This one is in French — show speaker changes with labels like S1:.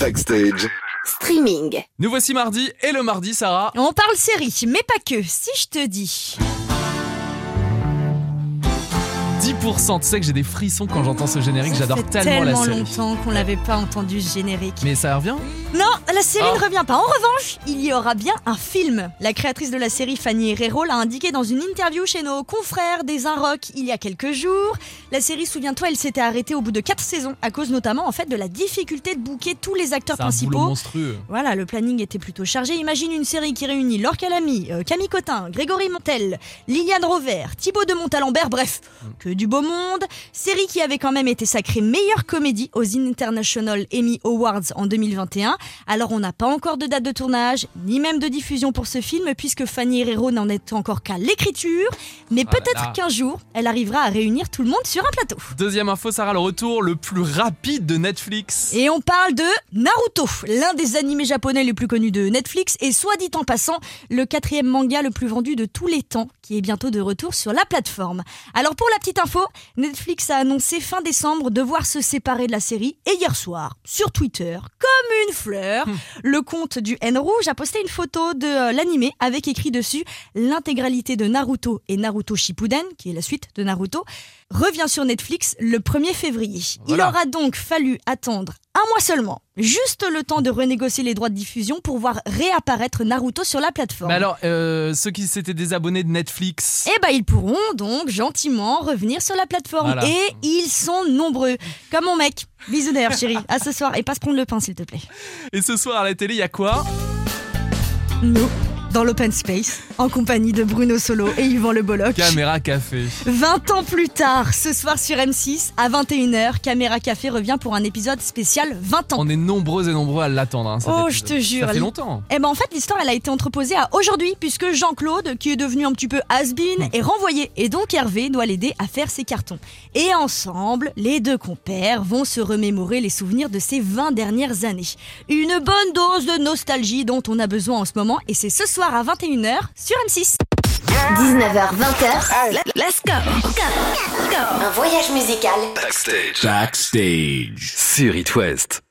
S1: Backstage.
S2: Streaming.
S3: Nous voici mardi et le mardi, Sarah.
S4: On parle série, mais pas que. Si je te dis
S3: 10%. Tu sais que j'ai des frissons quand j'entends ce générique. J'adore tellement, la série.
S4: longtemps qu'on n'avait pas entendu ce générique.
S3: Mais ça revient
S4: Non, la série
S3: Ah.
S4: ne revient pas. En revanche, il y aura bien un film. La créatrice de la série, Fanny Herrero, l'a indiqué dans une interview chez nos confrères des Inrocks il y a quelques jours. La série, souviens-toi, elle s'était arrêtée au bout de 4 saisons à cause notamment en fait de la difficulté de booker tous les acteurs
S3: C'est un
S4: principaux.
S3: monstrueux.
S4: Voilà, le planning était plutôt chargé. Imagine une série qui réunit Laure Calamy, euh, Camille Cotin, Grégory Montel, Liliane Rover, Thibaut de Montalembert, bref, que du beau monde. Série qui avait quand même été sacrée meilleure comédie aux International Emmy Awards en 2021. Alors on n'a pas encore de date de tournage, ni même de diffusion pour ce film, puisque Fanny Herrero n'en est encore qu'à l'écriture. Mais
S3: Ah
S4: peut-être qu'un jour, elle arrivera à réunir tout le monde sur un plateau.
S3: Deuxième info, Sarah, le retour le plus rapide de Netflix.
S4: Et on parle de Naruto, l'un des animés japonais les plus connus de Netflix et soit dit en passant, le quatrième manga le plus vendu de tous les temps, qui est bientôt de retour sur la plateforme. Alors pour la petite info, Netflix a annoncé fin décembre devoir se séparer de la série et hier soir, sur Twitter, comme une fleur, le compte du N Rouge a posté une photo de euh, l'animé avec écrit dessus l'intégralité de Naruto et Naruto Shippuden, qui est la suite de Naruto, revient sur Netflix le 1er février.
S3: Voilà.
S4: Il aura donc fallu attendre un mois seulement, juste le temps de renégocier les droits de diffusion pour voir réapparaître Naruto sur la plateforme.
S3: Mais alors, euh, ceux qui s'étaient désabonnés de Netflix.
S4: Eh ben, ils pourront donc gentiment revenir sur la plateforme.
S3: Voilà.
S4: Et ils sont nombreux. Comme mon mec. Bisous d'ailleurs, chérie. À ce soir. Et passe prendre le pain, s'il te plaît.
S3: Et ce soir à la télé, il y a quoi?
S4: Nous, dans l'open space, en compagnie de Bruno Solo et Yvan Le Bolloc.
S3: Caméra Café.
S4: 20 ans plus tard, ce soir sur M6, à 21h, Caméra Café revient pour un épisode spécial 20 ans.
S3: On est nombreux et nombreux à l'attendre. hein,
S4: Oh, je te jure.
S3: Ça fait longtemps.
S4: Eh ben en fait l'histoire elle a été entreposée à aujourd'hui puisque Jean-Claude qui est devenu un petit peu has-been est renvoyé et donc Hervé doit l'aider à faire ses cartons. Et ensemble, les deux compères vont se remémorer les souvenirs de ces 20 dernières années. Une bonne dose de nostalgie dont on a besoin en ce moment et c'est ce soir à 21h sur M6.
S2: 19h, 20h. Let's go. Go. Go. Un voyage musical
S1: Backstage.
S5: Backstage.
S1: Sur It West.